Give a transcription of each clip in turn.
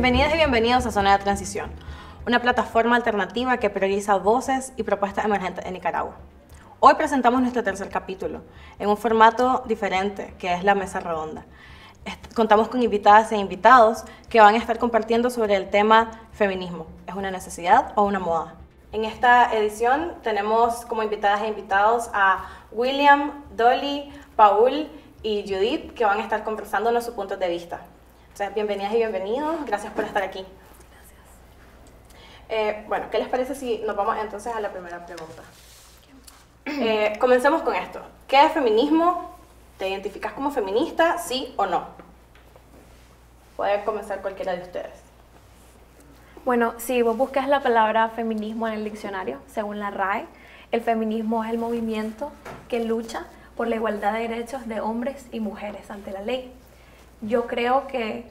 Bienvenidas y bienvenidos a Zona de Transición, una plataforma alternativa que prioriza voces y propuestas emergentes en Nicaragua. Hoy presentamos nuestro tercer capítulo, en un formato diferente, que es la mesa redonda. Contamos con invitadas e invitados que van a estar compartiendo sobre el tema feminismo. ¿Es una necesidad o una moda? En esta edición tenemos como invitadas e invitados a William, Dolly, Paul y Judith, que van a estar conversándonos sus puntos de vista. Entonces, bienvenidas y bienvenidos. Gracias por estar aquí. Gracias. Eh, bueno, ¿qué les parece si nos vamos entonces a la primera pregunta? Eh, comencemos con esto. ¿Qué es feminismo? ¿Te identificas como feminista, sí o no? Puede comenzar cualquiera de ustedes. Bueno, si vos buscas la palabra feminismo en el diccionario, según la RAE, el feminismo es el movimiento que lucha por la igualdad de derechos de hombres y mujeres ante la ley. Yo creo que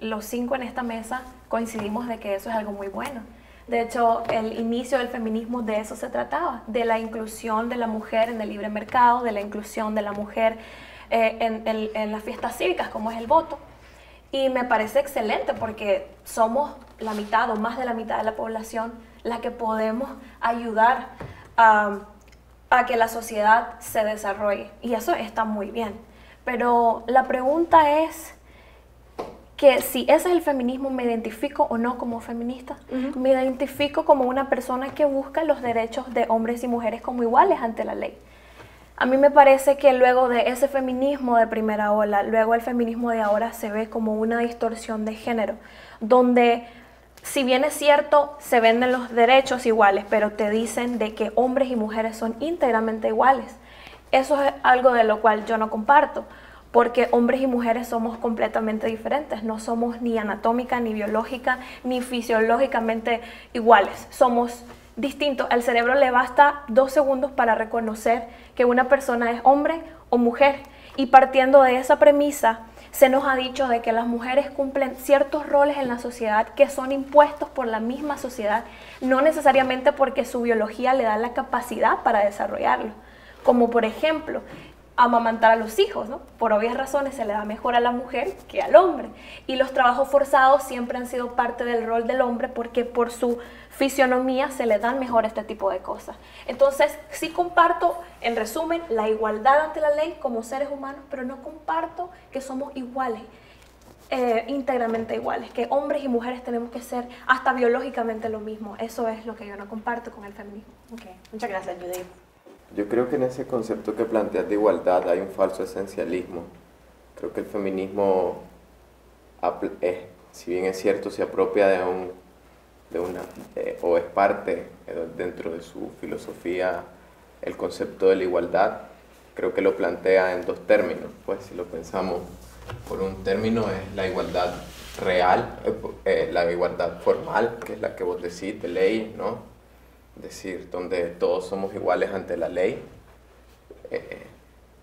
los cinco en esta mesa coincidimos de que eso es algo muy bueno. De hecho, el inicio del feminismo de eso se trataba, de la inclusión de la mujer en el libre mercado, de la inclusión de la mujer eh, en, en las fiestas cívicas, como es el voto. Y me parece excelente porque somos la mitad o más de la mitad de la población la que podemos ayudar a, que la sociedad se desarrolle. Y eso está muy bien. Pero la pregunta es que si ese es el feminismo, ¿me identifico o no como feminista? Me identifico como una persona que busca los derechos de hombres y mujeres como iguales ante la ley. A mí me parece que luego de ese feminismo de primera ola, luego el feminismo de ahora se ve como una distorsión de género, donde si bien es cierto, se venden los derechos iguales, pero te dicen de que hombres y mujeres son íntegramente iguales. Eso es algo de lo cual yo no comparto, porque hombres y mujeres somos completamente diferentes, no somos ni anatómica, ni biológica, ni fisiológicamente iguales, somos distinto. Al cerebro le basta dos segundos para reconocer que una persona es hombre o mujer. Y partiendo de esa premisa, se nos ha dicho de que las mujeres cumplen ciertos roles en la sociedad que son impuestos por la misma sociedad, no necesariamente porque su biología le da la capacidad para desarrollarlo. Como por ejemplo, amamantar a los hijos, ¿no? Por obvias razones se le da mejor a la mujer que al hombre. Y los trabajos forzados siempre han sido parte del rol del hombre porque por su fisionomía se le dan mejor este tipo de cosas. Entonces, sí comparto, en resumen, la igualdad ante la ley como seres humanos, pero no comparto que somos iguales. Eh, íntegramente iguales, que hombres y mujeres tenemos que ser hasta biológicamente lo mismo. Eso es lo que yo no comparto con el feminismo. Okay. Muchas gracias, Judith. Yo creo que en ese concepto que planteas de igualdad hay un falso esencialismo. Creo que el feminismo, si bien es cierto, se apropia de un, de una, o es parte eh, dentro de su filosofía el concepto de la igualdad, creo que lo plantea en dos términos. Pues si lo pensamos por un término es la igualdad real, eh, eh, la igualdad formal, que es la que vos decís de ley, ¿no? Decir, donde todos somos iguales ante la ley, eh,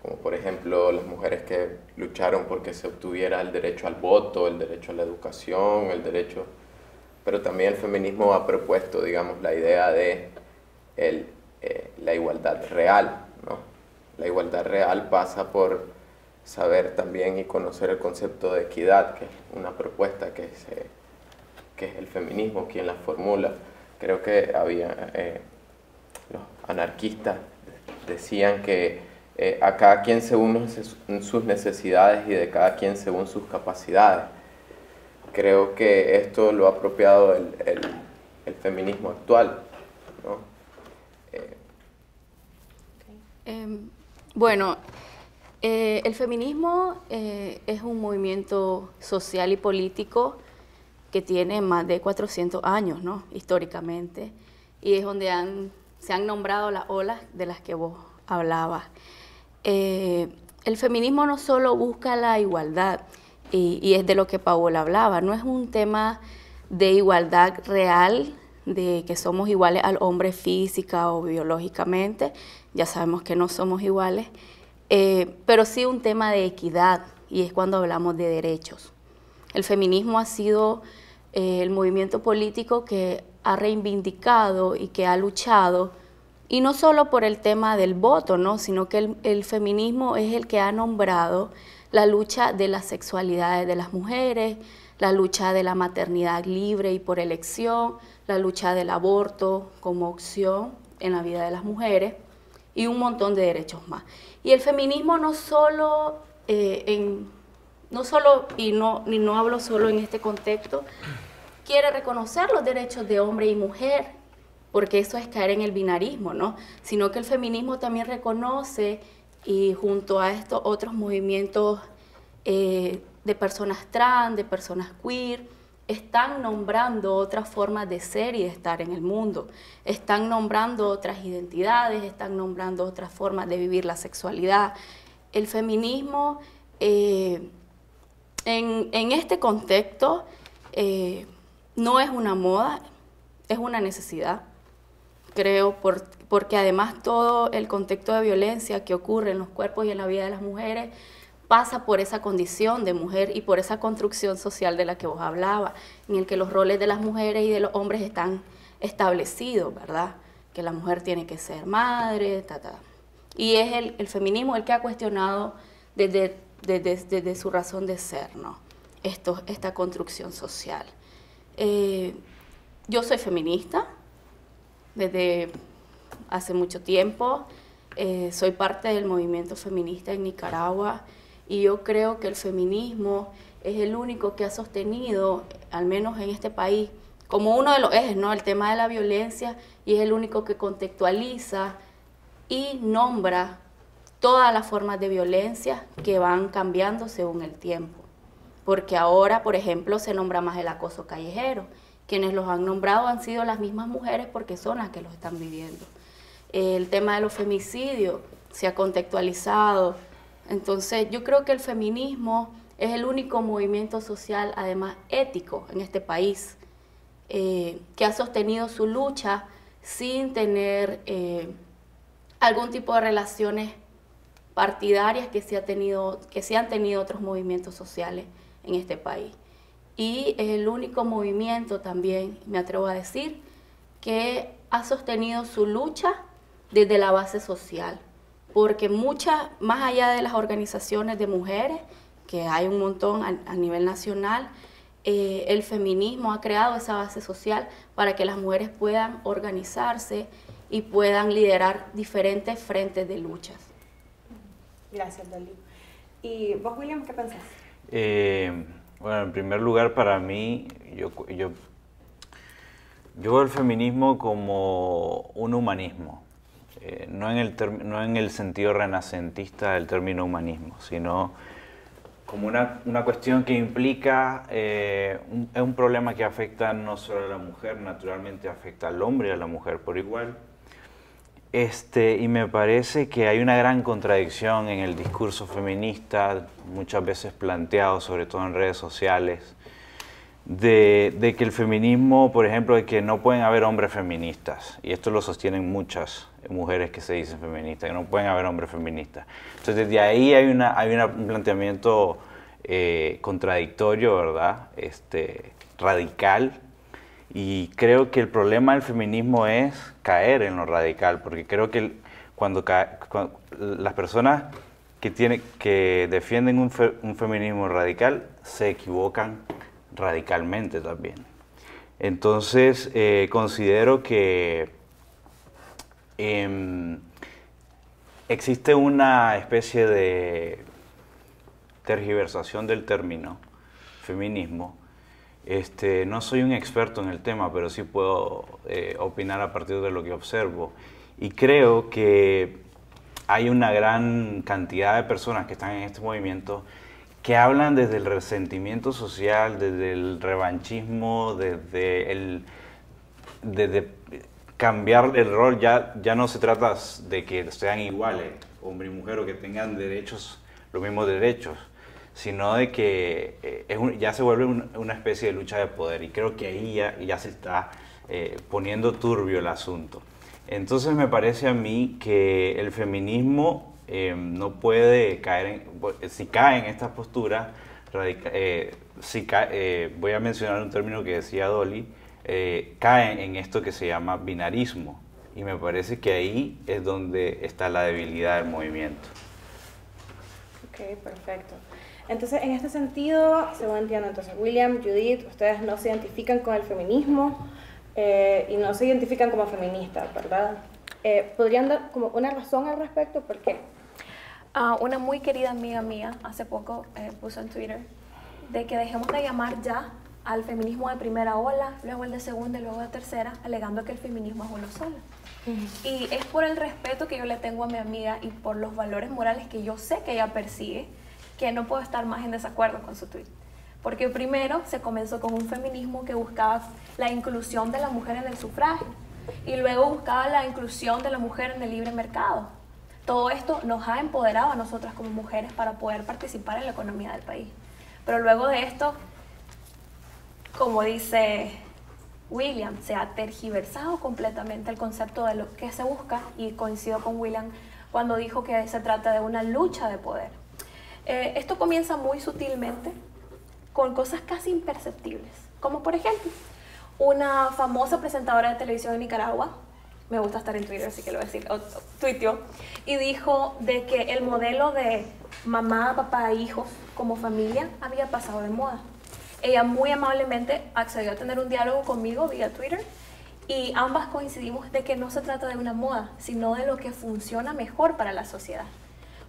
como por ejemplo las mujeres que lucharon porque se obtuviera el derecho al voto, el derecho a la educación, el derecho... Pero también el feminismo ha propuesto, digamos, la idea de el, eh, la igualdad real, ¿no? La igualdad real pasa por saber también y conocer el concepto de equidad, que es una propuesta que, se, que es el feminismo quien la formula creo que había eh, los anarquistas decían que eh, a cada quien según sus necesidades y de cada quien según sus capacidades. Creo que esto lo ha apropiado el, el, feminismo actual. ¿no? Eh, em, bueno, el feminismo es un movimiento social y político que tiene más de 400 años, ¿no? Históricamente, y es donde se han nombrado las olas de las que vos hablabas. Eh, el feminismo no solo busca la igualdad, y, es de lo que Paola hablaba, no es un tema de igualdad real, de que somos iguales al hombre física o biológicamente, ya sabemos que no somos iguales, eh, pero sí un tema de equidad, y es cuando hablamos de derechos. El feminismo ha sido eh, el movimiento político que ha reivindicado y que ha luchado, y no solo por el tema del voto, ¿no? sino que el, feminismo es el que ha nombrado la lucha de las sexualidades de las mujeres, la lucha de la maternidad libre y por elección, la lucha del aborto como opción en la vida de las mujeres y un montón de derechos más. Y el feminismo no solo, eh, en, no solo y no, y no hablo solo en este contexto, quiere reconocer los derechos de hombre y mujer, porque eso es caer en el binarismo, ¿no? Sino que el feminismo también reconoce y junto a estos otros movimientos eh, de personas trans, de personas queer, están nombrando otras formas de ser y de estar en el mundo, están nombrando otras identidades, están nombrando otras formas de vivir la sexualidad. El feminismo eh, en, este contexto eh, no es una moda, es una necesidad, creo, porque además todo el contexto de violencia que ocurre en los cuerpos y en la vida de las mujeres pasa por esa condición de mujer y por esa construcción social de la que vos hablabas, en el que los roles de las mujeres y de los hombres están establecidos, ¿verdad? Que la mujer tiene que ser madre, ta, ta. Y es el, feminismo el que ha cuestionado desde, desde, su razón de ser, ¿no? Esto, esta construcción social. Eh, yo soy feminista desde hace mucho tiempo, eh, soy parte del movimiento feminista en Nicaragua y yo creo que el feminismo es el único que ha sostenido, al menos en este país, como uno de los ejes, ¿no? El tema de la violencia y es el único que contextualiza y nombra todas las formas de violencia que van cambiando según el tiempo. Porque ahora, por ejemplo, se nombra más el acoso callejero. Quienes los han nombrado han sido las mismas mujeres porque son las que los están viviendo. El tema de los femicidios se ha contextualizado, entonces, yo creo que el feminismo es el único movimiento social, además ético, en este país, eh, que ha sostenido su lucha sin tener eh, algún tipo de relaciones partidarias que se, ha tenido, que se han tenido otros movimientos sociales en este país. Y es el único movimiento también, me atrevo a decir, que ha sostenido su lucha desde la base social porque muchas, más allá de las organizaciones de mujeres, que hay un montón a, nivel nacional, eh, el feminismo ha creado esa base social para que las mujeres puedan organizarse y puedan liderar diferentes frentes de luchas. Gracias, Dalí. ¿Y vos, William, qué pensás? Eh, bueno, en primer lugar, para mí, yo, yo, yo veo el feminismo como un humanismo. Eh, no, en el no en el sentido renacentista del término humanismo, sino como una, una cuestión que implica, eh, un, es un problema que afecta no solo a la mujer, naturalmente afecta al hombre y a la mujer por igual. Este, y me parece que hay una gran contradicción en el discurso feminista, muchas veces planteado, sobre todo en redes sociales, de, de, que el feminismo, por ejemplo, de que no pueden haber hombres feministas, y esto lo sostienen muchas mujeres que se dicen feministas, que no pueden haber hombres feministas. Entonces, desde ahí hay, una, hay un planteamiento eh, contradictorio, ¿verdad? Este, radical. Y creo que el problema del feminismo es caer en lo radical, porque creo que cuando, las personas que, tiene, que defienden un, feminismo radical se equivocan radicalmente también. Entonces, eh, considero que Em, existe una especie de tergiversación del término feminismo. Este, no soy un experto en el tema, pero sí puedo eh, opinar a partir de lo que observo. Y creo que hay una gran cantidad de personas que están en este movimiento que hablan desde el resentimiento social, desde el revanchismo, desde el, desde cambiar el rol, ya, ya no se trata de que sean iguales, hombre y mujer, o que tengan derechos, los mismos derechos, sino de que eh, ya se vuelve una especie de lucha de poder y creo que ahí ya, se está eh, poniendo turbio el asunto. Entonces me parece a mí que el feminismo eh, no puede caer, en, si cae en esta postura, si voy a mencionar un término que decía Dolly, caen en esto que se llama binarismo. Y me parece que ahí es donde está la debilidad del movimiento. Ok, perfecto. Entonces, en este sentido, según entiendo, entonces William, Judith, ustedes no se identifican con el feminismo eh, y no se identifican como feministas, ¿verdad? Eh, ¿Podrían dar como una razón al respecto? ¿Por qué? Ah, una muy querida amiga mía hace poco eh, puso en Twitter de que dejemos de llamar ya al feminismo de primera ola, luego el de segunda y luego de tercera, alegando que el feminismo es uno solo. Y es por el respeto que yo le tengo a mi amiga y por los valores morales que yo sé que ella persigue que no puedo estar más en desacuerdo con su tweet. Porque primero se comenzó con un feminismo que buscaba la inclusión de la mujer en el sufragio y luego buscaba la inclusión de la mujer en el libre mercado. Todo esto nos ha empoderado a nosotras como mujeres para poder participar en la economía del país. Pero luego de esto, como dice William, se ha tergiversado completamente el concepto de lo que se busca y coincido con William cuando dijo que se trata de una lucha de poder. Eh, esto comienza muy sutilmente con cosas casi imperceptibles, como por ejemplo, una famosa presentadora de televisión en Nicaragua, me gusta estar en Twitter, así que lo voy a decir, tuiteó, y dijo de que el modelo de mamá, papá, hijos como familia había pasado de moda. Ella muy amablemente accedió a tener un diálogo conmigo vía Twitter y ambas coincidimos de que no se trata de una moda, sino de lo que funciona mejor para la sociedad.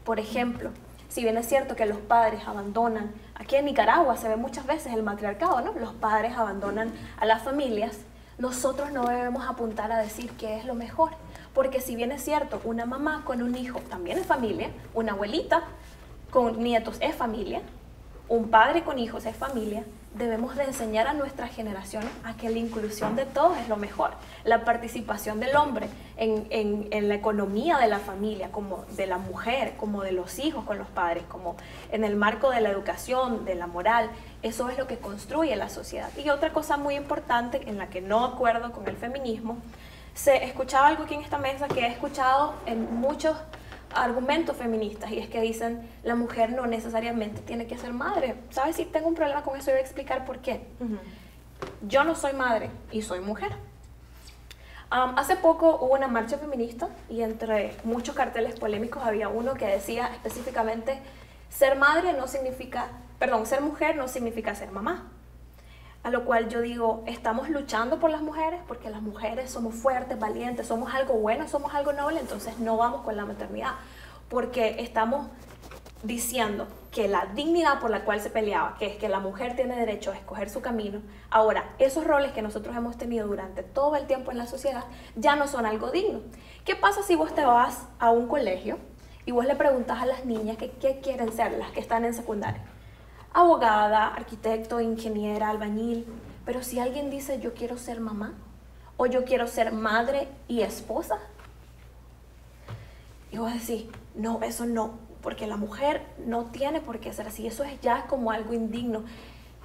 Por ejemplo, si bien es cierto que los padres abandonan, aquí en Nicaragua se ve muchas veces el matriarcado, ¿no? Los padres abandonan a las familias, nosotros no debemos apuntar a decir qué es lo mejor, porque si bien es cierto, una mamá con un hijo también es familia, una abuelita con nietos es familia, un padre con hijos es familia, debemos de enseñar a nuestra generación a que la inclusión de todos es lo mejor. La participación del hombre en, en, la economía de la familia, como de la mujer, como de los hijos con los padres, como en el marco de la educación, de la moral, eso es lo que construye la sociedad. Y otra cosa muy importante en la que no acuerdo con el feminismo, se escuchaba algo aquí en esta mesa que he escuchado en muchos argumentos feministas y es que dicen la mujer no necesariamente tiene que ser madre. ¿Sabes? Si tengo un problema con eso, voy a explicar por qué. Yo no soy madre y soy mujer. hace poco hubo una marcha feminista y entre muchos carteles polémicos había uno que decía específicamente ser madre no significa, perdón, ser mujer no significa ser mamá. A lo cual yo digo, estamos luchando por las mujeres porque las mujeres somos fuertes, valientes, somos algo bueno, somos algo noble, entonces no vamos con la maternidad. Porque estamos diciendo que la dignidad por la cual se peleaba, que es que la mujer tiene derecho a escoger su camino, ahora esos roles que nosotros hemos tenido durante todo el tiempo en la sociedad ya no son algo digno. ¿Qué pasa si vos te vas a un colegio y vos le preguntas a las niñas que qué quieren ser las que están en secundaria? Abogada, arquitecto, ingeniera, albañil, pero si alguien dice yo quiero ser mamá o yo quiero ser madre y esposa, y vos decís, no, eso no, porque la mujer no tiene por qué ser así, eso es ya como algo indigno.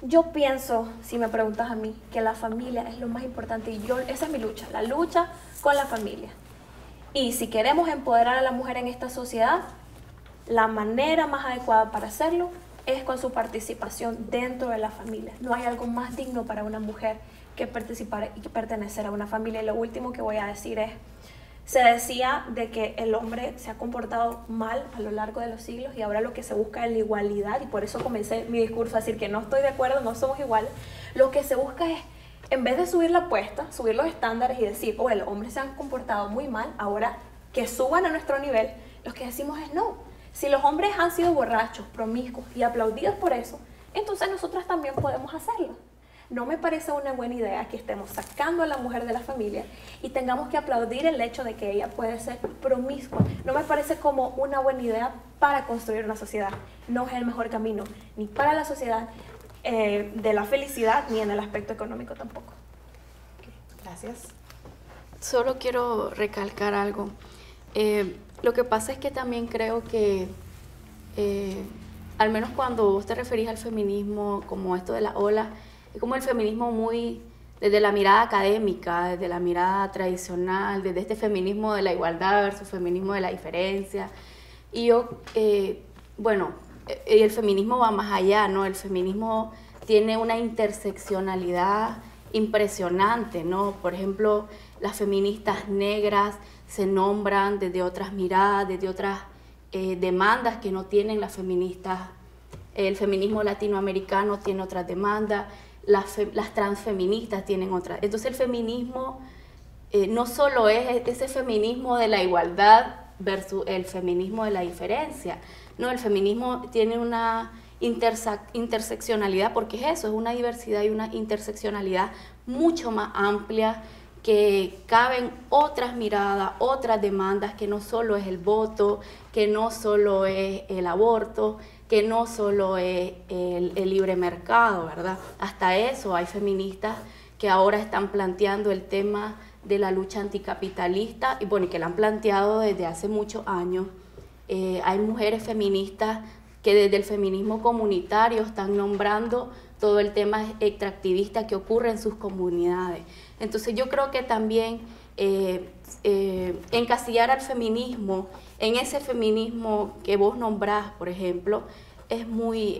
Yo pienso, si me preguntas a mí, que la familia es lo más importante y yo, esa es mi lucha, la lucha con la familia. Y si queremos empoderar a la mujer en esta sociedad, la manera más adecuada para hacerlo es con su participación dentro de la familia. No hay algo más digno para una mujer que participar y pertenecer a una familia. Y lo último que voy a decir es, se decía de que el hombre se ha comportado mal a lo largo de los siglos y ahora lo que se busca es la igualdad y por eso comencé mi discurso a decir que no estoy de acuerdo, no somos iguales. Lo que se busca es, en vez de subir la apuesta, subir los estándares y decir, oh, el hombre se han comportado muy mal, ahora que suban a nuestro nivel, lo que decimos es no, si los hombres han sido borrachos, promiscuos y aplaudidos por eso, entonces nosotras también podemos hacerlo. No me parece una buena idea que estemos sacando a la mujer de la familia y tengamos que aplaudir el hecho de que ella puede ser promiscua. No me parece como una buena idea para construir una sociedad. No es el mejor camino, ni para la sociedad eh, de la felicidad, ni en el aspecto económico tampoco. Gracias. Solo quiero recalcar algo. Eh, lo que pasa es que también creo que, eh, al menos cuando vos te referís al feminismo como esto de la ola, es como el feminismo muy desde la mirada académica, desde la mirada tradicional, desde este feminismo de la igualdad versus feminismo de la diferencia. Y yo, eh, bueno, eh, el feminismo va más allá, ¿no? El feminismo tiene una interseccionalidad impresionante, ¿no? Por ejemplo, las feministas negras se nombran desde otras miradas, desde otras eh, demandas que no tienen las feministas el feminismo latinoamericano tiene otras demandas, las, las transfeministas tienen otras. Entonces el feminismo eh, no solo es ese feminismo de la igualdad versus el feminismo de la diferencia, no, el feminismo tiene una interseccionalidad, porque es eso, es una diversidad y una interseccionalidad mucho más amplia, que caben otras miradas, otras demandas, que no solo es el voto, que no solo es el aborto, que no solo es el, libre mercado, ¿verdad? Hasta eso hay feministas que ahora están planteando el tema de la lucha anticapitalista y bueno, que la han planteado desde hace muchos años. Eh, hay mujeres feministas que desde el feminismo comunitario están nombrando todo el tema extractivista que ocurre en sus comunidades. Entonces yo creo que también eh, eh, encasillar al feminismo en ese feminismo que vos nombrás, por ejemplo, es muy...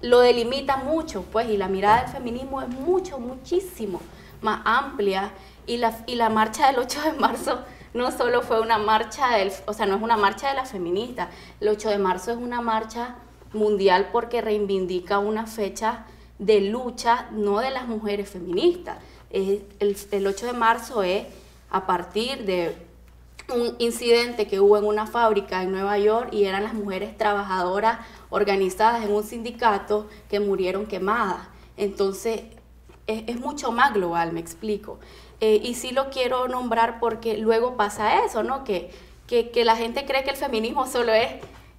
lo delimita mucho, pues, y la mirada del feminismo es mucho, muchísimo más amplia y la, y la marcha del 8 de marzo no solo fue una marcha del, o sea, no es una marcha de las feministas, el 8 de marzo es una marcha mundial porque reivindica una fecha de lucha no de las mujeres feministas. El, el 8 de marzo es a partir de un incidente que hubo en una fábrica en Nueva York y eran las mujeres trabajadoras organizadas en un sindicato que murieron quemadas. Entonces, es, es mucho más global, me explico. Eh, y sí lo quiero nombrar porque luego pasa eso, ¿no? Que, que, la gente cree que el feminismo solo es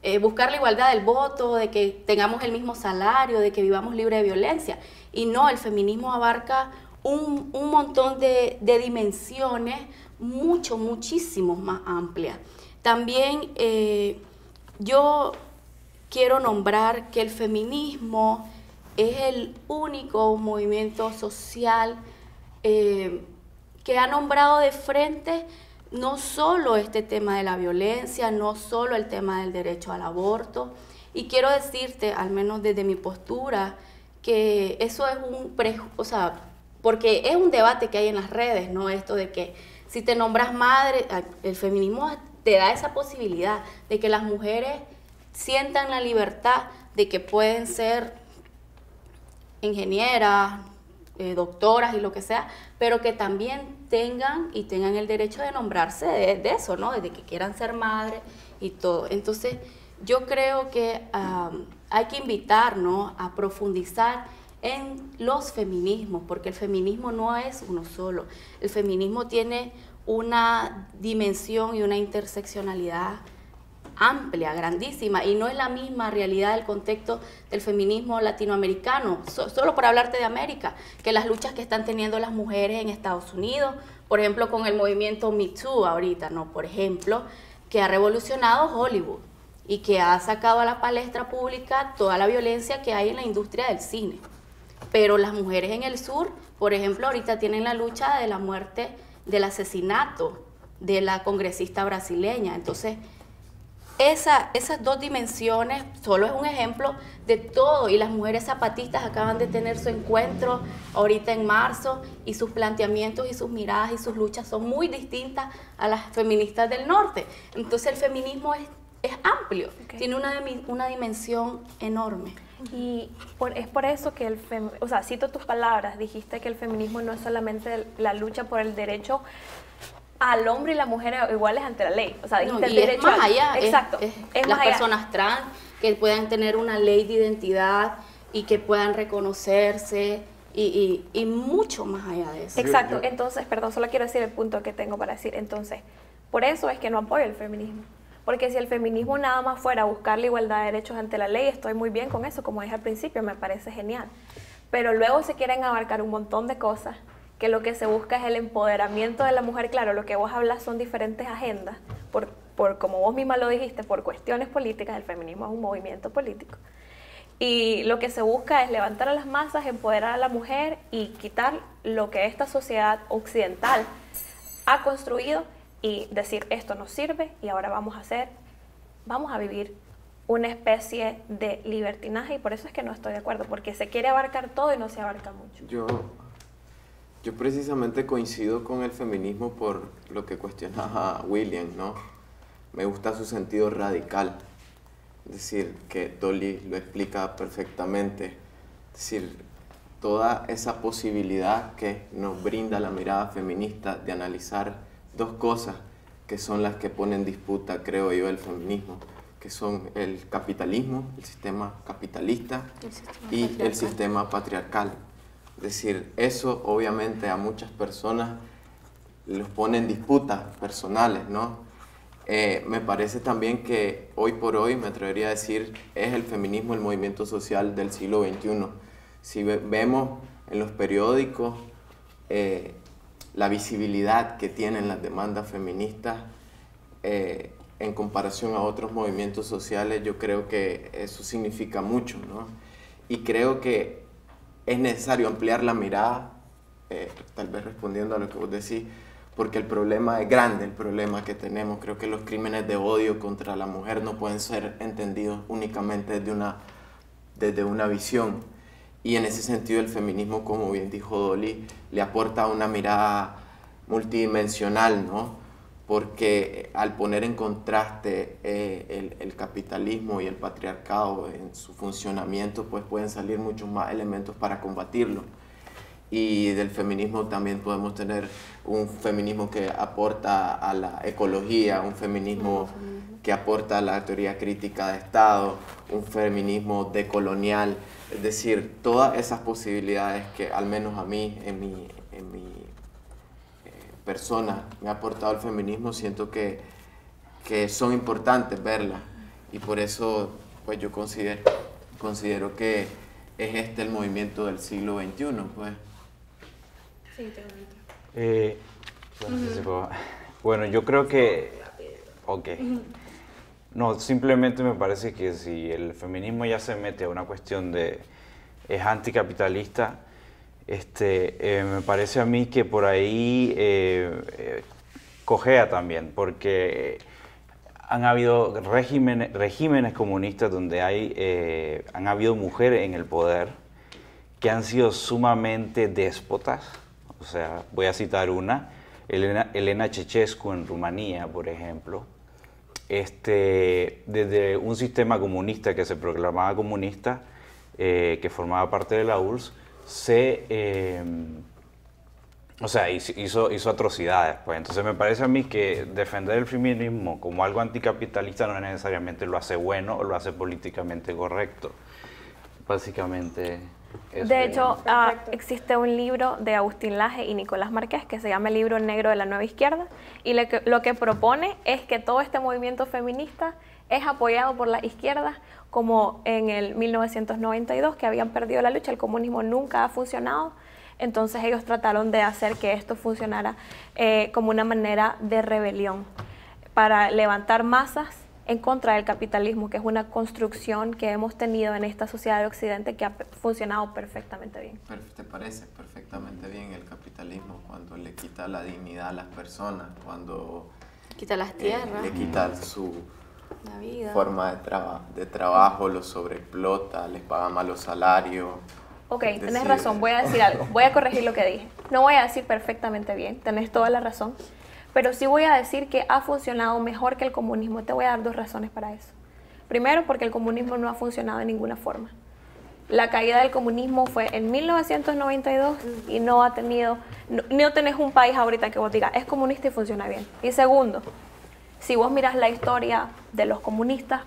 eh, buscar la igualdad del voto, de que tengamos el mismo salario, de que vivamos libre de violencia. Y no, el feminismo abarca un, un montón de, de, dimensiones mucho, muchísimo más amplias. También eh, yo quiero nombrar que el feminismo es el único movimiento social que ha nombrado de frente no solo este tema de la violencia, no solo el tema del derecho al aborto. Y quiero decirte, al menos desde mi postura, que eso es un pre, o sea, porque es un debate que hay en las redes, ¿no? Esto de que si te nombras madre, el feminismo te da esa posibilidad de que las mujeres sientan la libertad de que pueden ser ingenieras, eh, doctoras y lo que sea, pero que también tengan y tengan el derecho de nombrarse de, eso, ¿no? De que quieran ser madre y todo. Entonces, yo creo que hay que invitarnos a profundizar en los feminismos, porque el feminismo no es uno solo. El feminismo tiene una dimensión y una interseccionalidad amplia, grandísima, y no es la misma realidad del contexto del feminismo latinoamericano, solo por hablarte de América, que las luchas que están teniendo las mujeres en Estados Unidos, por ejemplo, con el movimiento Me Too ahorita, ¿no? Por ejemplo, que ha revolucionado Hollywood y que ha sacado a la palestra pública toda la violencia que hay en la industria del cine. Pero las mujeres en el sur, por ejemplo, ahorita tienen la lucha de la muerte, del asesinato de la congresista brasileña. Entonces, esa, esas dos dimensiones solo es un ejemplo de todo y las mujeres zapatistas acaban de tener su encuentro ahorita en marzo y sus planteamientos y sus miradas y sus luchas son muy distintas a las feministas del norte. Entonces el feminismo es, es amplio, tiene una, una dimensión enorme. Y es por eso que el, o sea, cito tus palabras, dijiste que el feminismo no es solamente la lucha por el derecho al hombre y la mujer iguales ante la ley. O sea, no, y es más allá. Exacto. Es, las personas trans que puedan tener una ley de identidad y que puedan reconocerse y, y, mucho más allá de eso. Exacto. Entonces, perdón, solo quiero decir el punto que tengo para decir. Entonces, por eso es que no apoyo el feminismo. Porque si el feminismo nada más fuera buscar la igualdad de derechos ante la ley, estoy muy bien con eso, como dije al principio, me parece genial. Pero luego se quieren abarcar un montón de cosas que lo que se busca es el empoderamiento de la mujer. Claro, lo que vos hablas son diferentes agendas, por, por como vos misma lo dijiste, por cuestiones políticas, el feminismo es un movimiento político. Y lo que se busca es levantar a las masas, empoderar a la mujer y quitar lo que esta sociedad occidental ha construido y decir esto nos sirve y ahora vamos a hacer, vamos a vivir una especie de libertinaje y por eso es que no estoy de acuerdo, porque se quiere abarcar todo y no se abarca mucho. Yo yo precisamente coincido con el feminismo por lo que cuestionaba William, ¿no? Me gusta su sentido radical. Es decir, que Dolly lo explica perfectamente. Es decir, toda esa posibilidad que nos brinda la mirada feminista de analizar dos cosas que son las que ponen en disputa, creo yo, el feminismo, que son el capitalismo, el sistema capitalista y el sistema patriarcal. Es decir, eso obviamente a muchas personas los pone en disputas personales, ¿no? Eh, me parece también que hoy por hoy, me atrevería a decir, es el feminismo el movimiento social del siglo XXI. Si vemos en los periódicos eh, la visibilidad que tienen las demandas feministas eh, en comparación a otros movimientos sociales, yo creo que eso significa mucho, ¿no? Y creo que es necesario ampliar la mirada, tal vez respondiendo a lo que vos decís, porque el problema es grande, el problema que tenemos. Creo que los crímenes de odio contra la mujer no pueden ser entendidos únicamente desde una, desde una visión. Y en ese sentido el feminismo, como bien dijo Dolly, le aporta una mirada multidimensional, ¿no? Porque al poner en contraste eh, el, el, capitalismo y el patriarcado en su funcionamiento, pues pueden salir muchos más elementos para combatirlo y del feminismo también podemos tener un feminismo que aporta a la ecología, un feminismo que aporta a la teoría crítica de Estado, un feminismo decolonial, es decir, todas esas posibilidades que al menos a mí, en mi, en mi eh, persona, me ha aportado el feminismo, siento que, que son importantes verlas y por eso pues yo considero, considero que es este el movimiento del siglo XXI, pues. Sí, eh, bueno, yo creo que... Ok. No, simplemente me parece que si el feminismo ya se mete a una cuestión de... es anticapitalista, este, eh, me parece a mí que por ahí eh, cojea también, porque han habido regímenes, regímenes comunistas donde hay, han habido mujeres en el poder que han sido sumamente déspotas, o sea, voy a citar una, Elena, Elena Chechescu en Rumanía, por ejemplo, este, desde un sistema comunista que se proclamaba comunista, eh, que formaba parte de la URSS, se, em, o sea, hizo, hizo atrocidades. Pues. Entonces me parece a mí que defender el feminismo como algo anticapitalista no necesariamente lo hace bueno o lo hace políticamente correcto. Básicamente de hecho, ah, existe un libro de Agustín Laje y Nicolás Márquez que se llama El libro negro de la nueva izquierda y lo que, propone es que todo este movimiento feminista es apoyado por la izquierda como en el 1992 que habían perdido la lucha, el comunismo nunca ha funcionado, entonces ellos trataron de hacer que esto funcionara eh, como una manera de rebelión para levantar masas en contra del capitalismo, que es una construcción que hemos tenido en esta sociedad de Occidente que ha funcionado perfectamente bien. ¿Te parece perfectamente bien el capitalismo cuando le quita la dignidad a las personas, cuando quita las eh, tierras, le quita su forma de, de trabajo, los sobreexplota, les paga malos salarios? Ok, tenés razón, voy a decir algo, voy a corregir lo que dije. No voy a decir perfectamente bien, tenés toda la razón pero sí voy a decir que ha funcionado mejor que el comunismo. Te voy a dar dos razones para eso. Primero, porque el comunismo no ha funcionado de ninguna forma. La caída del comunismo fue en 1992 y no ha tenido, no, no tenés un país ahorita que vos digas, es comunista y funciona bien. Y segundo, si vos miras la historia de los comunistas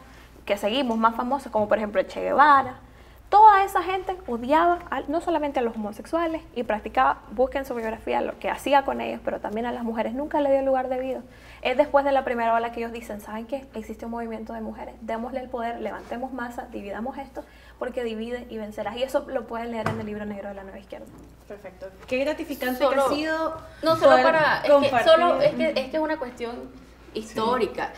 que seguimos más famosos, como por ejemplo Che Guevara, Toda esa gente odiaba no solamente a los homosexuales y practicaba, busquen su biografía, lo que hacía con ellos, pero también a las mujeres. Nunca le dio lugar debido. Es después de la primera ola que ellos dicen, ¿saben qué? Existe un movimiento de mujeres. Démosle el poder, levantemos masa, dividamos esto, porque divide y vencerás. Y eso lo pueden leer en el libro negro de la nueva izquierda. Perfecto. Qué gratificante que ha sido. No, solo para. Es que, solo, es, que, es que es una cuestión histórica.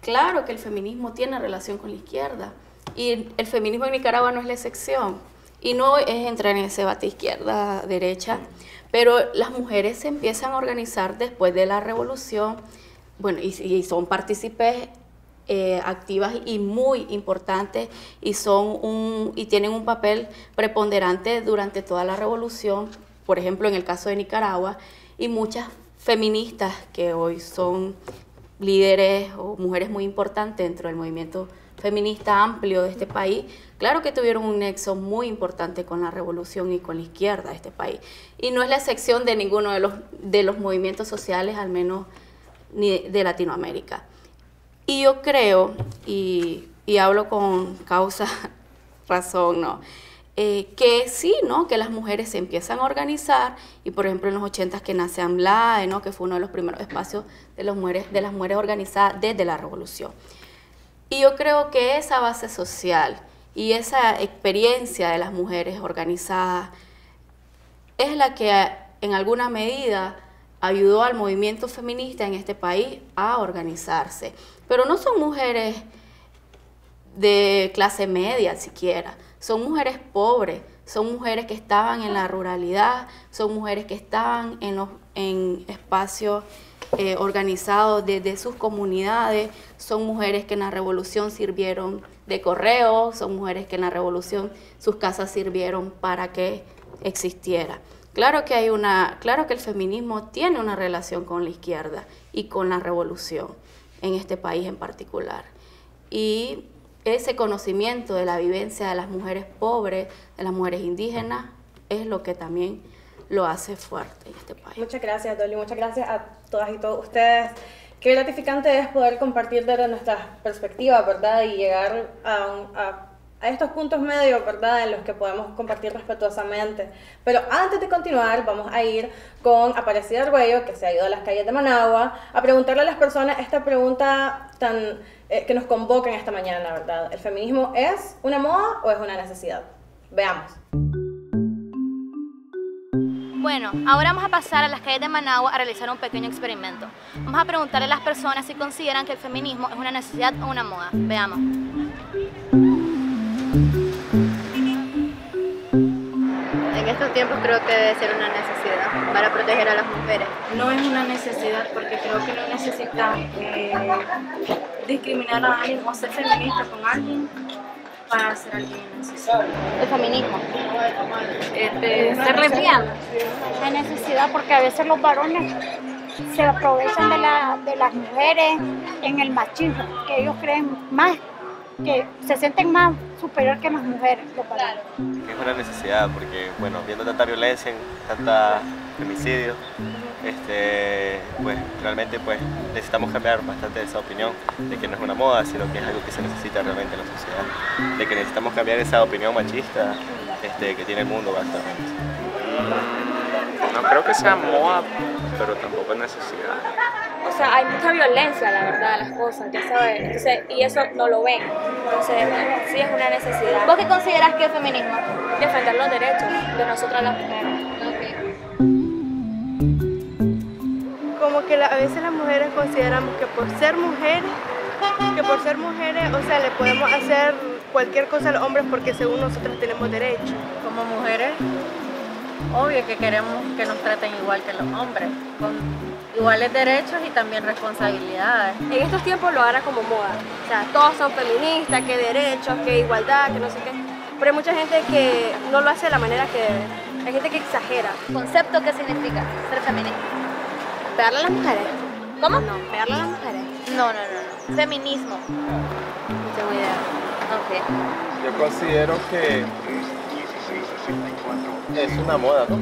Claro que el feminismo tiene relación con la izquierda y el feminismo en Nicaragua no es la excepción. Y no es entrar en ese debate izquierda-derecha, pero las mujeres se empiezan a organizar después de la revolución, bueno, y, son partícipes eh, activas y muy importantes y, son un, y tienen un papel preponderante durante toda la revolución, por ejemplo en el caso de Nicaragua, y muchas feministas que hoy son líderes o mujeres muy importantes dentro del movimiento feminista amplio de este país, claro que tuvieron un nexo muy importante con la revolución y con la izquierda de este país. Y no es la excepción de ninguno de los, de los movimientos sociales, al menos de Latinoamérica. Y yo creo, y, y hablo con causa, razón, ¿no? Eh, que sí, ¿no? Que las mujeres se empiezan a organizar y por ejemplo en los 80 que nace AMLAE, ¿no? Que fue uno de los primeros espacios de las mujeres organizadas desde la revolución. Y yo creo que esa base social y esa experiencia de las mujeres organizadas es la que en alguna medida ayudó al movimiento feminista en este país a organizarse. Pero no son mujeres de clase media siquiera, son mujeres pobres, son mujeres que estaban en la ruralidad, son mujeres que estaban en, los, en espacios eh, organizados desde sus comunidades, son mujeres que en la revolución sirvieron de correo, son mujeres que en la revolución sus casas sirvieron para que existiera. Claro que hay una, claro que el feminismo tiene una relación con la izquierda y con la revolución en este país en particular. Y ese conocimiento de la vivencia de las mujeres pobres, de las mujeres indígenas, es lo que también lo hace fuerte en este país. Muchas gracias, Dolly. Muchas gracias a todas y todos ustedes. Qué gratificante es poder compartir desde nuestra perspectiva, ¿verdad? Y llegar a, estos puntos medios, ¿verdad? En los que podemos compartir respetuosamente. Pero antes de continuar, vamos a ir con Aparecida Arguello, que se ha ido a las calles de Managua, a preguntarle a las personas esta pregunta tan eh, que nos convocan esta mañana, ¿verdad? ¿El feminismo es una moda o es una necesidad? Veamos. Bueno, ahora vamos a pasar a las calles de Managua a realizar un pequeño experimento. Vamos a preguntarle a las personas si consideran que el feminismo es una necesidad o una moda. Veamos. En estos tiempos creo que debe ser una necesidad para proteger a las mujeres. No es una necesidad porque creo que no necesitan eh, discriminar a alguien o ser feminista con alguien para ser alguien necesario. El feminismo. Este, ser lesbiana. La necesidad porque a veces los varones se aprovechan de, la, de las mujeres en el machismo, que ellos creen más, que se sienten más superior que las mujeres. Los varones. Es una necesidad porque, bueno, viendo tanta violencia, tanta femicidio, este, pues realmente pues necesitamos cambiar bastante esa opinión de que no es una moda, sino que es algo que se necesita realmente en la sociedad, de que necesitamos cambiar esa opinión machista este, que tiene el mundo básicamente. No creo que sea moda, pero tampoco es necesidad. O sea, hay mucha violencia, la verdad, las cosas, ya sabes, Entonces, y eso no lo ven. Entonces, sí es una necesidad. ¿Vos qué consideras que es feminismo? Defender los derechos de nosotras las mujeres. Como que a veces las mujeres consideramos que por ser mujeres, que por ser mujeres, o sea, le podemos hacer cualquier cosa a los hombres porque según nosotros tenemos derecho. Como mujeres, obvio que queremos que nos traten igual que los hombres, con iguales derechos y también responsabilidades. En estos tiempos lo hará como moda, o sea, todos son feministas, que derechos, que igualdad, que no sé qué, pero hay mucha gente que no lo hace de la manera que Hay gente que exagera. ¿Concepto qué significa ser feminista? ¿Pegarle a las mujeres? ¿Cómo? No, pegarle a las mujeres. No, no, no, no. Feminismo. No tengo idea. Ok. Yo considero que es una moda, ¿no?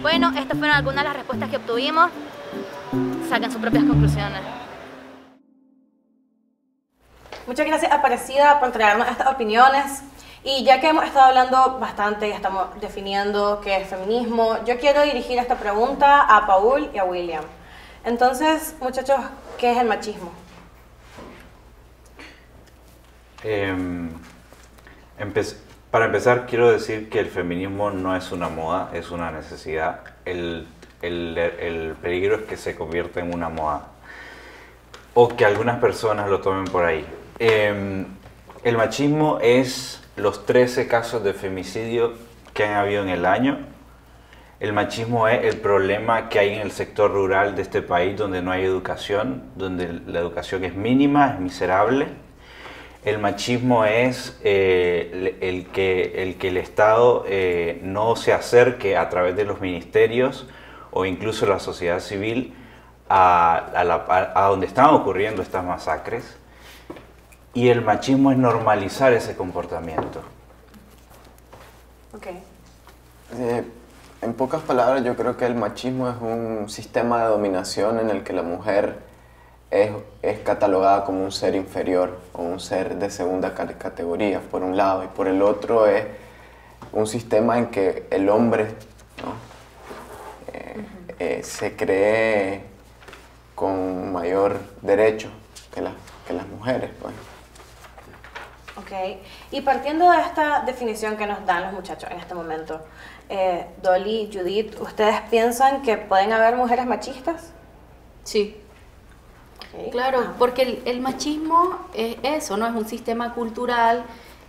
Bueno, estas fueron algunas de las respuestas que obtuvimos. Saquen sus propias conclusiones. Muchas gracias Aparecida por traernos estas opiniones. Y ya que hemos estado hablando bastante y estamos definiendo qué es feminismo, yo quiero dirigir esta pregunta a Paul y a William. Entonces, muchachos, ¿qué es el machismo? Em, empe- para empezar, quiero decir que el feminismo no es una moda, es una necesidad. El, el- el peligro es que se convierta en una moda o que algunas personas lo tomen por ahí. Em, el machismo es los 13 casos de femicidio que han habido en el año. El machismo es el problema que hay en el sector rural de este país donde no hay educación, donde la educación es mínima, es miserable. El machismo es eh, el, que, el Estado eh, no se acerque a través de los ministerios o incluso la sociedad civil a donde están ocurriendo estas masacres. Y el machismo es normalizar ese comportamiento. Okay. Eh, en pocas palabras, yo creo que el machismo es un sistema de dominación en el que la mujer es, es, catalogada como un ser inferior o un ser de segunda categoría, por un lado, y por el otro es un sistema en que el hombre eh, eh, se cree con mayor derecho que, que las mujeres. Pues. Ok, y partiendo de esta definición que nos dan los muchachos en este momento, eh, Dolly, Judith, ¿ustedes piensan que pueden haber mujeres machistas? Sí. Claro, ah. porque el, machismo es eso, ¿no? Es un sistema cultural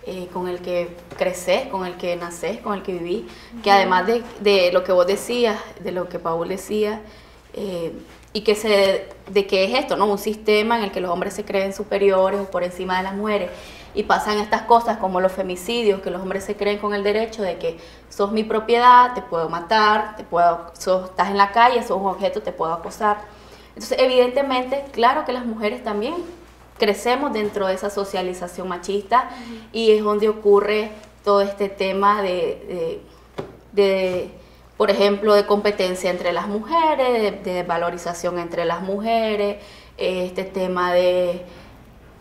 eh, con el que creces, con el que naces, con el que vivís, que además de, lo que vos decías, de lo que Paul decía, eh, y que se, de qué es esto, ¿no? Un sistema en el que los hombres se creen superiores o por encima de las mujeres y pasan estas cosas como los femicidios, que los hombres se creen con el derecho de que sos mi propiedad, te puedo matar, te puedo, estás en la calle, sos un objeto, te puedo acosar. Entonces, evidentemente, claro que las mujeres también crecemos dentro de esa socialización machista y es donde ocurre todo este tema de, de, por ejemplo, de competencia entre las mujeres, de, de valorización entre las mujeres, este tema de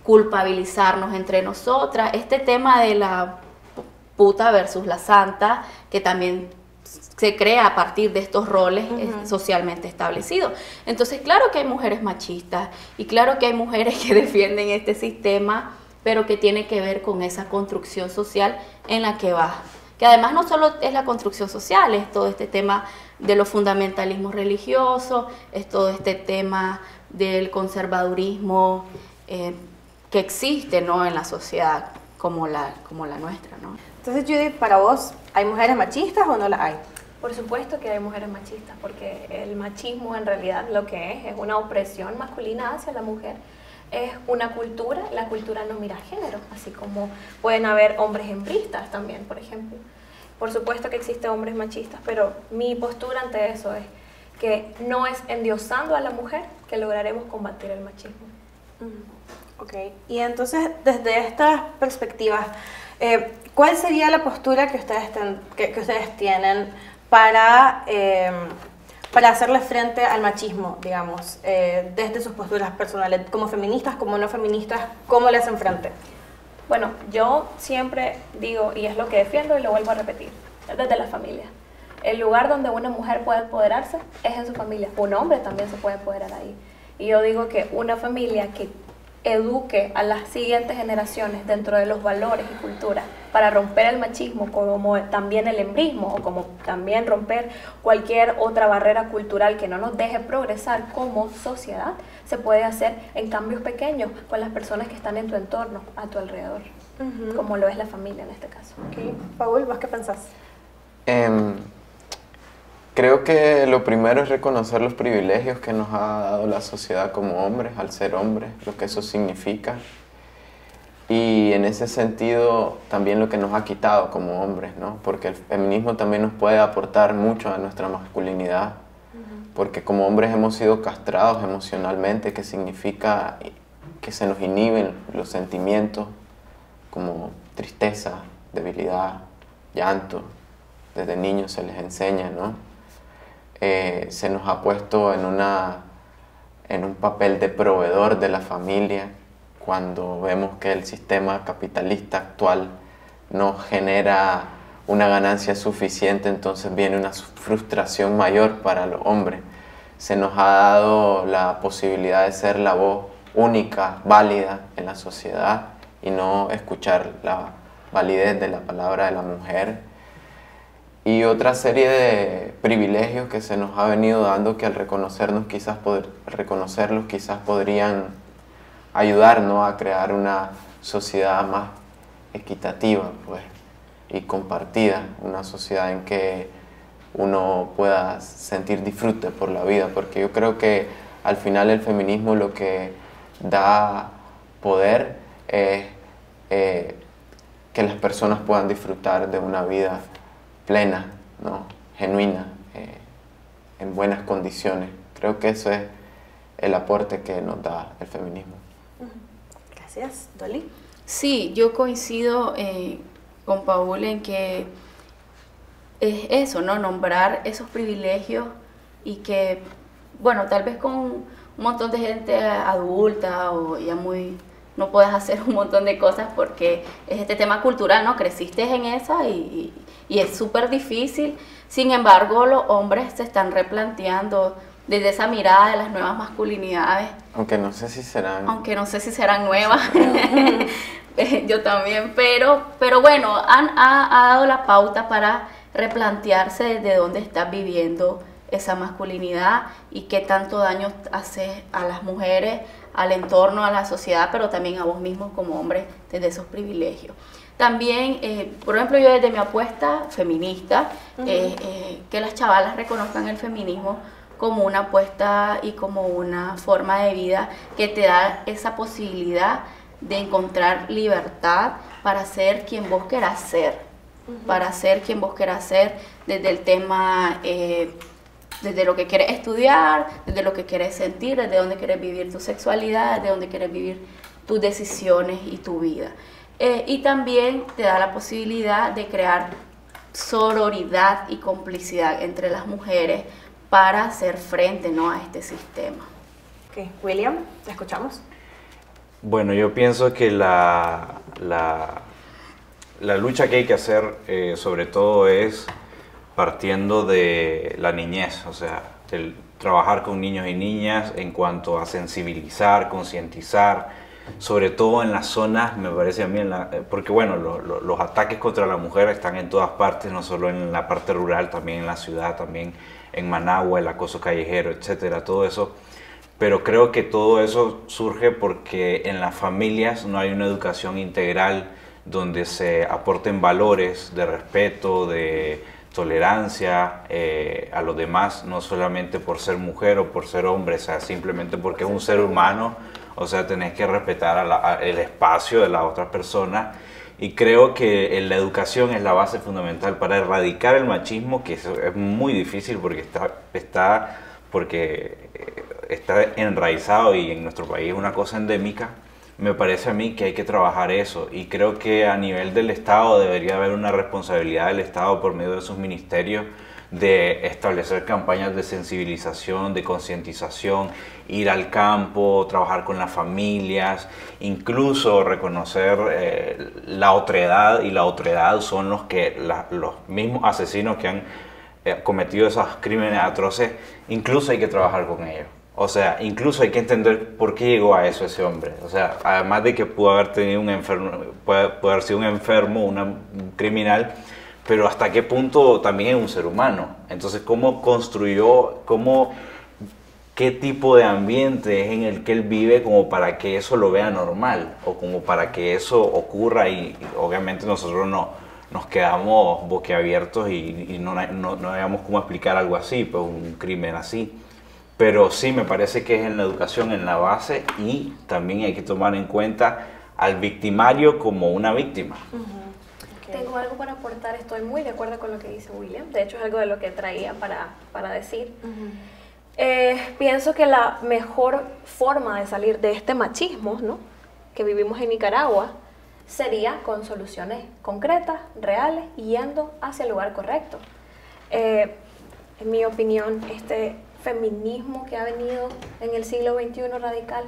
culpabilizarnos entre nosotras, este tema de la puta versus la santa, que también se crea a partir de estos roles socialmente establecidos. Entonces, claro que hay mujeres machistas y claro que hay mujeres que defienden este sistema, pero que tiene que ver con esa construcción social en la que va. Que además no solo es la construcción social, es todo este tema de los fundamentalismos religiosos, es todo este tema del conservadurismo eh, que existe ¿no? en la sociedad como la, como la nuestra. ¿no? Entonces, Judith, para vos, ¿hay mujeres machistas o no las hay? Por supuesto que hay mujeres machistas, porque el machismo en realidad lo que es es una opresión masculina hacia la mujer. Es una cultura, la cultura no mira género, así como pueden haber hombres hembristas también, por ejemplo. Por supuesto que existen hombres machistas, pero mi postura ante eso es que no es endiosando a la mujer que lograremos combatir el machismo. Ok, y entonces desde estas perspectivas, eh, ¿cuál sería la postura que ustedes, que, ustedes tienen para, eh, para hacerle frente al machismo, digamos, eh, desde sus posturas personales, como feministas, como no feministas, cómo le hacen frente? Bueno, yo siempre digo, y es lo que defiendo y lo vuelvo a repetir, desde la familia. El lugar donde una mujer puede empoderarse es en su familia. Un hombre también se puede empoderar ahí. Y yo digo que una familia que eduque a las siguientes generaciones dentro de los valores y culturas para romper el machismo, como también el embrismo o como también romper cualquier otra barrera cultural que no nos deje progresar como sociedad, se puede hacer en cambios pequeños con las personas que están en tu entorno, a tu alrededor, como lo es la familia en este caso. Paul, ¿vos qué pensás? Em, Creo que lo primero es reconocer los privilegios que nos ha dado la sociedad como hombres, al ser hombres, lo que eso significa. Y en ese sentido también lo que nos ha quitado como hombres, ¿no? Porque el feminismo también nos puede aportar mucho a nuestra masculinidad, porque como hombres hemos sido castrados emocionalmente, que significa que se nos inhiben los sentimientos como tristeza, debilidad, llanto. Desde niños se les enseña, ¿no? Eh, se nos ha puesto en, una, en un papel de proveedor de la familia cuando vemos que el sistema capitalista actual no genera una ganancia suficiente, entonces viene una frustración mayor para los hombres. Se nos ha dado la posibilidad de ser la voz única, válida en la sociedad y no escuchar la validez de la palabra de la mujer y otra serie de privilegios que se nos ha venido dando que al reconocernos quizás poder, reconocerlos quizás podrían ayudarnos a crear una sociedad más equitativa pues, y compartida, una sociedad en que uno pueda sentir disfrute por la vida, porque yo creo que al final el feminismo lo que da poder es eh, que las personas puedan disfrutar de una vida plena, ¿no? genuina, eh, en buenas condiciones. Creo que eso es el aporte que nos da el feminismo. Gracias, Dolly. Sí, yo coincido eh, con Paul en que es eso, ¿no? Nombrar esos privilegios y que, bueno, tal vez con un montón de gente adulta o ya muy no puedes hacer un montón de cosas porque es este tema cultural, ¿no? Creciste en esa y, y es súper difícil. Sin embargo, los hombres se están replanteando desde esa mirada de las nuevas masculinidades. Aunque no sé si serán... Aunque no sé si serán nuevas. Yo también, pero, pero bueno, han, ha, ha dado la pauta para replantearse desde dónde estás viviendo esa masculinidad y qué tanto daño hace a las mujeres, al entorno, a la sociedad, pero también a vos mismo como hombre desde esos privilegios. También, eh, por ejemplo, yo desde mi apuesta feminista, eh, eh, que las chavalas reconozcan el feminismo como una apuesta y como una forma de vida que te da esa posibilidad de encontrar libertad para ser quien vos querás ser, para ser quien vos querás ser desde el tema desde lo que quieres estudiar, desde lo que quieres sentir, desde dónde quieres vivir tu sexualidad, desde dónde quieres vivir tus decisiones y tu vida. Eh, y también te da la posibilidad de crear sororidad y complicidad entre las mujeres para hacer frente ¿no? a este sistema. Okay. William, ¿te escuchamos? Bueno, yo pienso que la, la, la lucha que hay que hacer eh, sobre todo es partiendo de la niñez, o sea, el trabajar con niños y niñas en cuanto a sensibilizar, concientizar, sobre todo en las zonas, me parece a mí, eh, porque bueno, los ataques contra la mujer están en todas partes, no solo en la parte rural, también en la ciudad, también en Managua, el acoso callejero, etcétera, todo eso. Pero creo que todo eso surge porque en las familias no hay una educación integral donde se aporten valores de respeto, de tolerancia eh, a los demás, no solamente por ser mujer o por ser hombre, simplemente porque es un ser humano, o sea, tenés que respetar el espacio de la otra persona. Y creo que la educación es la base fundamental para erradicar el machismo, que es, muy difícil porque está, está, porque eh, está enraizado y en nuestro país es una cosa endémica me parece a mí que hay que trabajar eso y creo que a nivel del Estado debería haber una responsabilidad del Estado por medio de sus ministerios de establecer campañas de sensibilización, de concientización, ir al campo, trabajar con las familias, incluso reconocer eh, la otredad y la otredad son los que los mismos asesinos que han eh, cometido esos crímenes atroces, incluso hay que trabajar con ellos. O sea, incluso hay que entender por qué llegó a eso ese hombre. O sea, además de que pudo haber tenido un enfermo, puede, haber sido un enfermo, un criminal, pero hasta qué punto también es un ser humano. Entonces, ¿cómo construyó, cómo, qué tipo de ambiente es en el que él vive como para que eso lo vea normal o como para que eso ocurra y, obviamente nosotros no, nos quedamos boquiabiertos y, no, no, no cómo explicar algo así, pues un crimen así. Pero sí, me parece que es en la educación, en la base, y también hay que tomar en cuenta al victimario como una víctima. Tengo algo para aportar, estoy muy de acuerdo con lo que dice William, de hecho es algo de lo que traía para, para decir. Eh, pienso que la mejor forma de salir de este machismo ¿no? que vivimos en Nicaragua sería con soluciones concretas, reales, yendo hacia el lugar correcto. Eh, en mi opinión, este, feminismo que ha venido en el siglo XXI radical,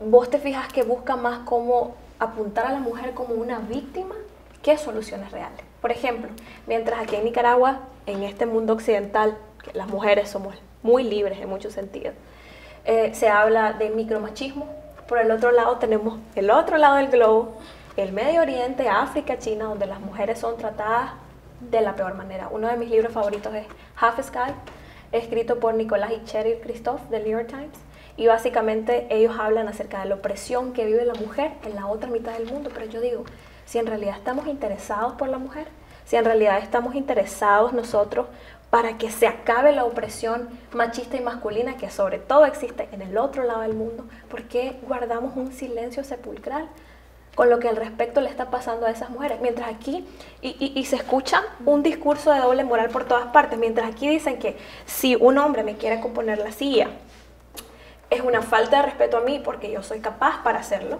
vos te fijas que busca más cómo apuntar a la mujer como una víctima que soluciones reales. Por ejemplo, mientras aquí en Nicaragua, en este mundo occidental, las mujeres somos muy libres en muchos sentidos, eh, se habla de micromachismo, por el otro lado tenemos el otro lado del globo, el Medio Oriente, África, China, donde las mujeres son tratadas de la peor manera. Uno de mis libros favoritos es Half Sky, escrito por Nicolás y Cheryl Christoph del New York Times. Y básicamente ellos hablan acerca de la opresión que vive la mujer en la otra mitad del mundo. Pero yo digo, si en realidad estamos interesados por la mujer, si en realidad estamos interesados nosotros para que se acabe la opresión machista y masculina que sobre todo existe en el otro lado del mundo, ¿por qué guardamos un silencio sepulcral? Con lo que al respecto le está pasando a esas mujeres. Mientras aquí, y, y, se escucha un discurso de doble moral por todas partes, mientras aquí dicen que si un hombre me quiere componer la silla, es una falta de respeto a mí porque yo soy capaz para hacerlo.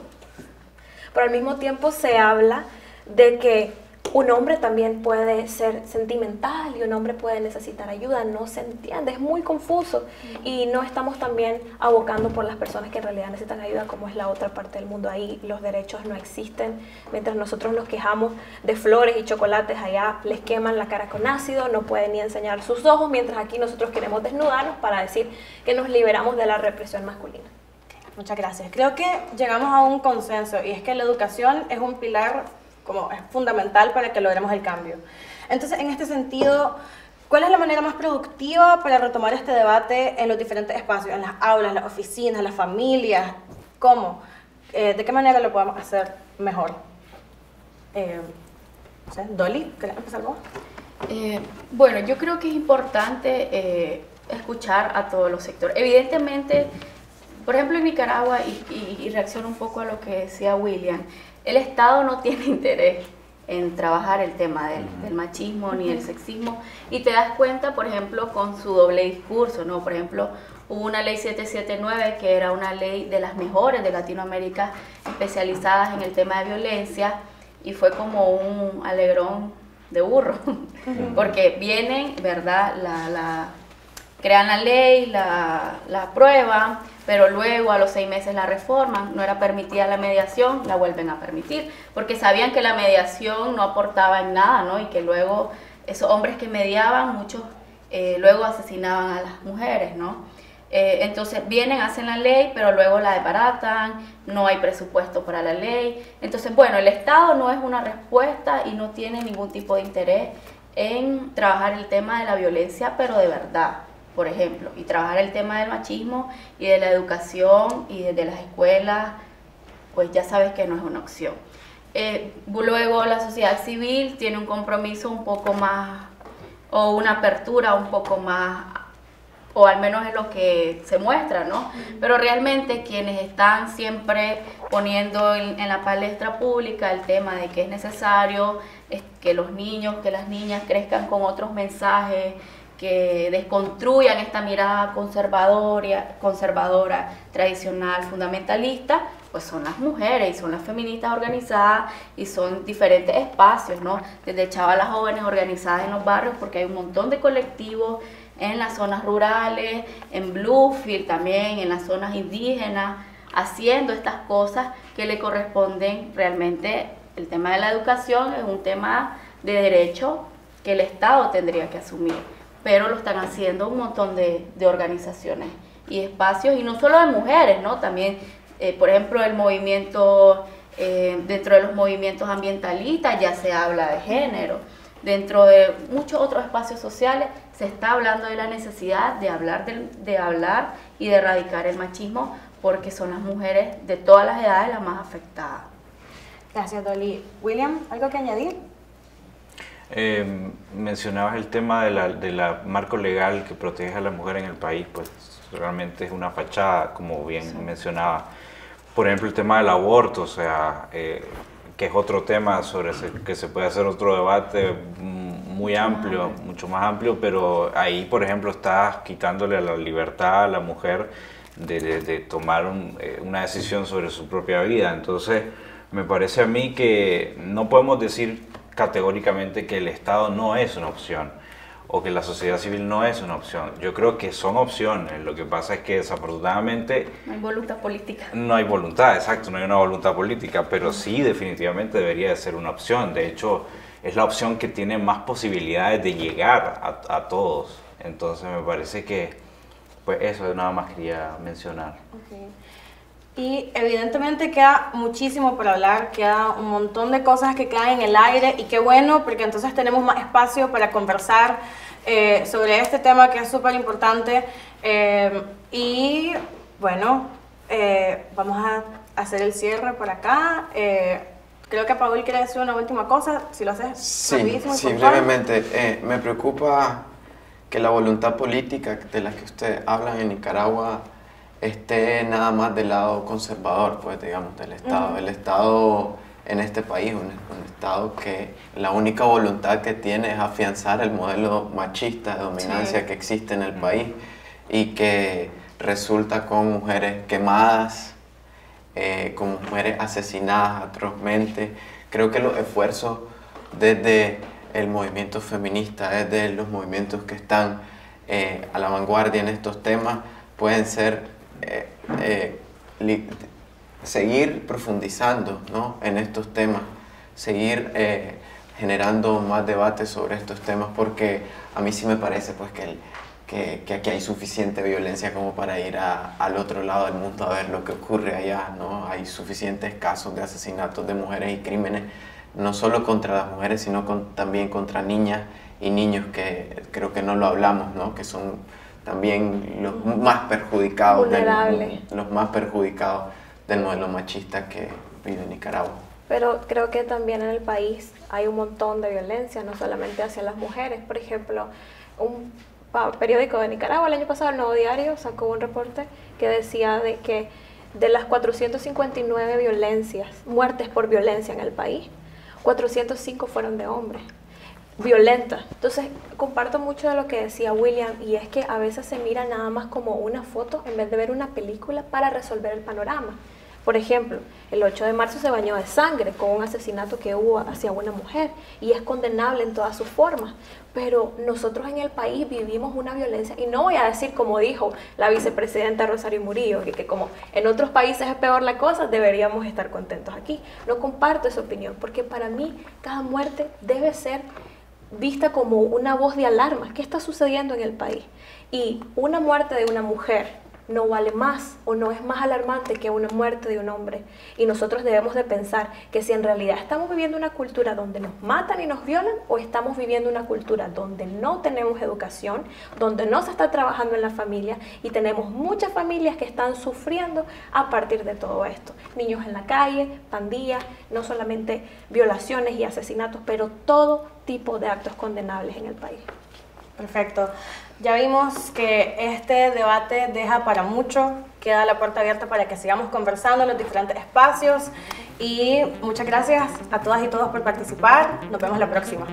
Pero al mismo tiempo se habla de que un hombre también puede ser sentimental y un hombre puede necesitar ayuda, no se entiende, es muy confuso y no estamos también abocando por las personas que en realidad necesitan ayuda como es la otra parte del mundo, ahí los derechos no existen, mientras nosotros nos quejamos de flores y chocolates, allá les queman la cara con ácido, no pueden ni enseñar sus ojos, mientras aquí nosotros queremos desnudarnos para decir que nos liberamos de la represión masculina. Muchas gracias. Creo que llegamos a un consenso y es que la educación es un pilar como es fundamental para que logremos el cambio. Entonces, en este sentido, ¿cuál es la manera más productiva para retomar este debate en los diferentes espacios, en las aulas, las oficinas, las familias? ¿Cómo? Eh, ¿De qué manera lo podemos hacer mejor? Eh, Dolly, ¿querés empezar vos? Eh, bueno, yo creo que es importante escuchar a todos los sectores. Evidentemente, por ejemplo, en Nicaragua, y, y reacciono un poco a lo que decía William, el Estado no tiene interés en trabajar el tema del, machismo ni del sexismo y te das cuenta, por ejemplo, con su doble discurso, ¿no? Por ejemplo, hubo una ley 779 que era una ley de las mejores de Latinoamérica especializadas en el tema de violencia y fue como un alegrón de burro, porque vienen, ¿verdad? La, crean la ley, la, la aprueban, pero luego a los seis meses la reforman, no era permitida la mediación, la vuelven a permitir, porque sabían que la mediación no aportaba en nada, ¿no? Y que luego esos hombres que mediaban, muchos eh, luego asesinaban a las mujeres, ¿no? Eh, entonces vienen, hacen la ley, pero luego la desbaratan, no hay presupuesto para la ley. Entonces, bueno, el Estado no es una respuesta y no tiene ningún tipo de interés en trabajar el tema de la violencia, pero de verdad por ejemplo, y trabajar el tema del machismo y de la educación y desde las escuelas, pues ya sabes que no es una opción. Eh, luego la sociedad civil tiene un compromiso un poco más, o una apertura un poco más, o al menos es lo que se muestra, ¿no? Pero realmente quienes están siempre poniendo en, en la palestra pública el tema de que es necesario que los niños, que las niñas crezcan con otros mensajes, que desconstruyan esta mirada conservadora, conservadora, tradicional, fundamentalista, pues son las mujeres y son las feministas organizadas y son diferentes espacios, ¿no? Desde chavalas jóvenes organizadas en los barrios, porque hay un montón de colectivos en las zonas rurales, en Bluefield también, en las zonas indígenas, haciendo estas cosas que le corresponden realmente. El tema de la educación es un tema de derecho que el Estado tendría que asumir pero lo están haciendo un montón de, organizaciones y espacios, y no solo de mujeres, ¿no? También, eh, por ejemplo, el movimiento, eh, dentro de los movimientos ambientalistas ya se habla de género. Dentro de muchos otros espacios sociales se está hablando de la necesidad de hablar, de hablar y de erradicar el machismo porque son las mujeres de todas las edades las más afectadas. Gracias, Dolly. William, ¿algo que añadir? Eh, mencionabas el tema de la, de la, marco legal que protege a la mujer en el país, pues realmente es una fachada, como bien mencionaba. Por ejemplo, el tema del aborto, o sea, eh, que es otro tema sobre ese, que se puede hacer otro debate muy amplio, mucho más amplio, pero ahí, por ejemplo, estás quitándole la libertad a la mujer de, de, tomar eh, una decisión sobre su propia vida. Entonces, me parece a mí que no podemos decir categóricamente que el Estado no es una opción o que la sociedad civil no es una opción. Yo creo que son opciones. Lo que pasa es que desafortunadamente... No hay voluntad política. No hay voluntad, exacto, no hay una voluntad política, pero sí definitivamente debería de ser una opción. De hecho, es la opción que tiene más posibilidades de llegar a, todos. Entonces me parece que, pues eso nada más quería mencionar. Y evidentemente queda muchísimo por hablar, queda un montón de cosas que quedan en el aire y qué bueno porque entonces tenemos más espacio para conversar eh, sobre este tema que es súper importante. Eh, y bueno, eh, vamos a hacer el cierre por acá. creo que Paul quiere decir una última cosa, si lo haces sí, Sí, brevemente. me preocupa que la voluntad política de la que usted habla en Nicaragua esté nada más del lado conservador, pues digamos, del Estado. El Estado en este país, un, un, Estado que la única voluntad que tiene es afianzar el modelo machista de dominancia que existe en el país y que resulta con mujeres quemadas, eh, con mujeres asesinadas atrozmente. Creo que los esfuerzos desde el movimiento feminista, desde los movimientos que están eh, a la vanguardia en estos temas, pueden ser eh, seguir profundizando ¿no? en estos temas, seguir generando más debate sobre estos temas, porque a mí sí me parece pues, que que, aquí hay suficiente violencia como para ir al otro lado del mundo a ver lo que ocurre allá, ¿no? Hay suficientes casos de asesinatos de mujeres y crímenes, no solo contra las mujeres, sino también contra niñas y niños que creo que no lo hablamos, ¿no? Que son también los más perjudicados, del, los más perjudicados del modelo machista que vive Nicaragua. Pero creo que también en el país hay un montón de violencia, no solamente hacia las mujeres. Por ejemplo, un periódico de Nicaragua el año pasado, el Nuevo Diario, sacó un reporte que decía de que de las 459 violencias, muertes por violencia en el país, 405 fueron de hombres. Violenta. Entonces, comparto mucho de lo que decía William, y es que a veces se mira nada más como una foto en vez de ver una película para resolver el panorama. Por ejemplo, el 8 de marzo se bañó de sangre con un asesinato que hubo hacia una mujer y es condenable en todas sus formas. Pero nosotros en el país vivimos una violencia, y no voy a decir como dijo la vicepresidenta Rosario Murillo, que, que como en otros países es peor la cosa, deberíamos estar contentos aquí. No comparto esa opinión, porque para mí cada muerte debe ser vista como una voz de alarma. ¿Qué está sucediendo en el país? Y una muerte de una mujer no vale más o no es más alarmante que una muerte de un hombre. Y nosotros debemos de pensar que si en realidad estamos viviendo una cultura donde nos matan y nos violan o estamos viviendo una cultura donde no tenemos educación, donde no se está trabajando en la familia y tenemos muchas familias que están sufriendo a partir de todo esto. Niños en la calle, pandillas, no solamente violaciones y asesinatos, pero todo tipo de actos condenables en el país. Perfecto. Ya vimos que este debate deja para mucho, queda la puerta abierta para que sigamos conversando en los diferentes espacios y muchas gracias a todas y todos por participar. Nos vemos la próxima.